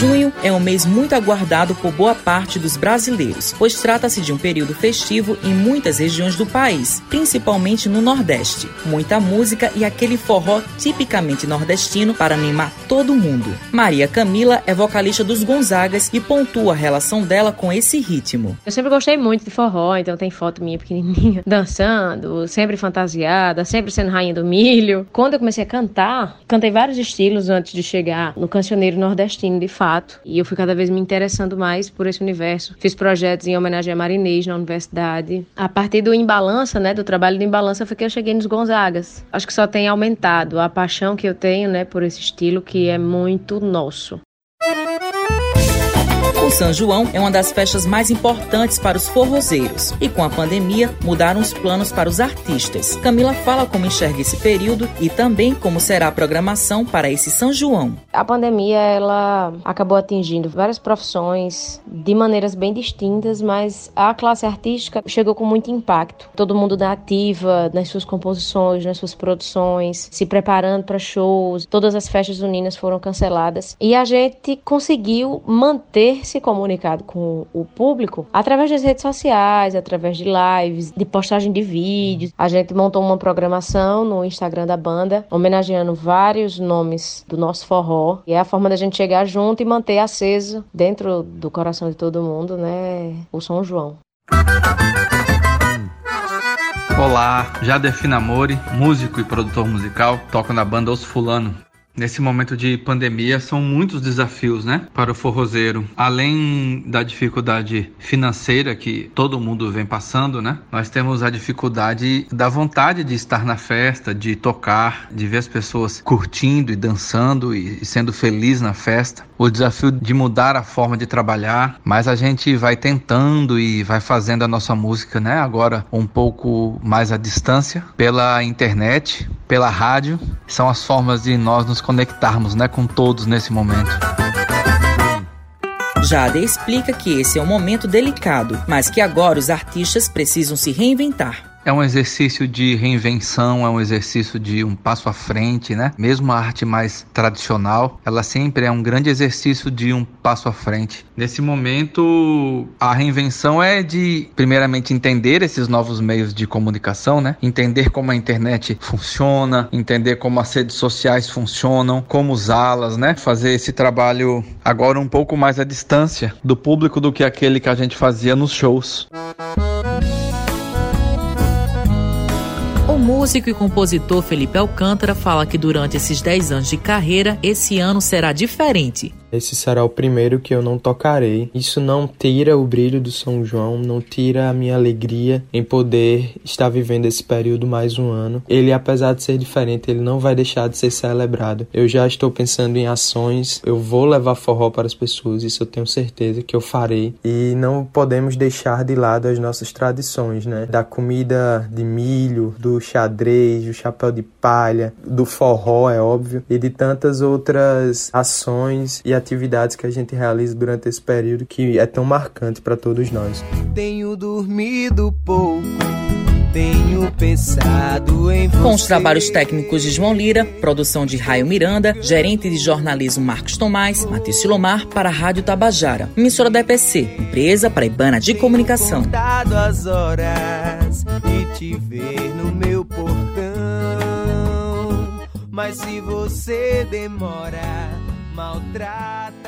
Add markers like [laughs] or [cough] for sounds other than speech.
Junho é um mês muito aguardado por boa parte dos brasileiros, pois trata-se de um período festivo em muitas regiões do país, principalmente no Nordeste. Muita música e aquele forró tipicamente nordestino para animar todo mundo. Maria Camila é vocalista dos Gonzagas e pontua a relação dela com esse ritmo. Eu sempre gostei muito de forró, então tem foto minha pequenininha [laughs] dançando, sempre fantasiada, sempre sendo rainha do milho. Quando eu comecei a cantar, cantei vários estilos antes de chegar no cancioneiro nordestino, de fato. E eu fui cada vez me interessando mais por esse universo. Fiz projetos em homenagem a Marinês na universidade. A partir do Embalança, né, do trabalho do Embalança, foi que eu cheguei nos Gonzagas. Acho que só tem aumentado a paixão que eu tenho, né, por esse estilo que é muito nosso. O São João é uma das festas mais importantes para os forrozeiros e com a pandemia mudaram os planos para os artistas. Camila fala como enxerga esse período e também como será a programação para esse São João. A pandemia ela acabou atingindo várias profissões de maneiras bem distintas, mas a classe artística chegou com muito impacto. Todo mundo da ativa nas suas composições, nas suas produções, se preparando para shows. Todas as festas juninas foram canceladas e a gente conseguiu manter-se comunicado com o público através das redes sociais, através de lives, de postagem de vídeos. A gente montou uma programação no Instagram da banda, homenageando vários nomes do nosso forró. E é a forma da gente chegar junto e manter aceso dentro do coração de todo mundo, né? O São João. Olá, Jader Finamori, músico e produtor musical, toco na banda Os Fulano. Nesse momento de pandemia, são muitos desafios, né, para o forrozeiro. Além da dificuldade financeira que todo mundo vem passando, né, nós temos a dificuldade da vontade de estar na festa, de tocar, de ver as pessoas curtindo e dançando e sendo feliz na festa. O desafio de mudar a forma de trabalhar, mas a gente vai tentando e vai fazendo a nossa música, né, agora um pouco mais à distância, pela internet, pela rádio. São as formas de nós nos conectarmos né, com todos nesse momento. Jade explica que esse é um momento delicado, mas que agora os artistas precisam se reinventar. É um exercício de reinvenção, é um exercício de um passo à frente, né? Mesmo a arte mais tradicional, ela sempre é um grande exercício de um passo à frente. Nesse momento, a reinvenção é de, primeiramente, entender esses novos meios de comunicação, né? Entender como a internet funciona, entender como as redes sociais funcionam, como usá-las, né? Fazer esse trabalho agora um pouco mais à distância do público do que aquele que a gente fazia nos shows. Músico e compositor Felipe Alcântara fala que durante esses 10 anos de carreira, esse ano será diferente. Esse será o primeiro que eu não tocarei. Isso não tira o brilho do São João, não tira a minha alegria em poder estar vivendo esse período mais um ano. Ele, apesar de ser diferente, ele não vai deixar de ser celebrado. Eu já estou pensando em ações, eu vou levar forró para as pessoas, isso eu tenho certeza que eu farei. E não podemos deixar de lado as nossas tradições, né? Da comida de milho, do xadrez, do chapéu de palha, do forró, é óbvio, e de tantas outras ações e atividades que a gente realiza durante esse período que é tão marcante para todos nós. Tenho dormido pouco. Tenho pensado em você. Com os trabalhos técnicos de João Lira, produção de Raio Miranda, gerente de jornalismo Marcos Tomás, Matheus Silomar para a Rádio Tabajara, emissora da EPC, empresa paraibana de comunicação. as horas e te ver no meu portão. Mas se você demora maltrata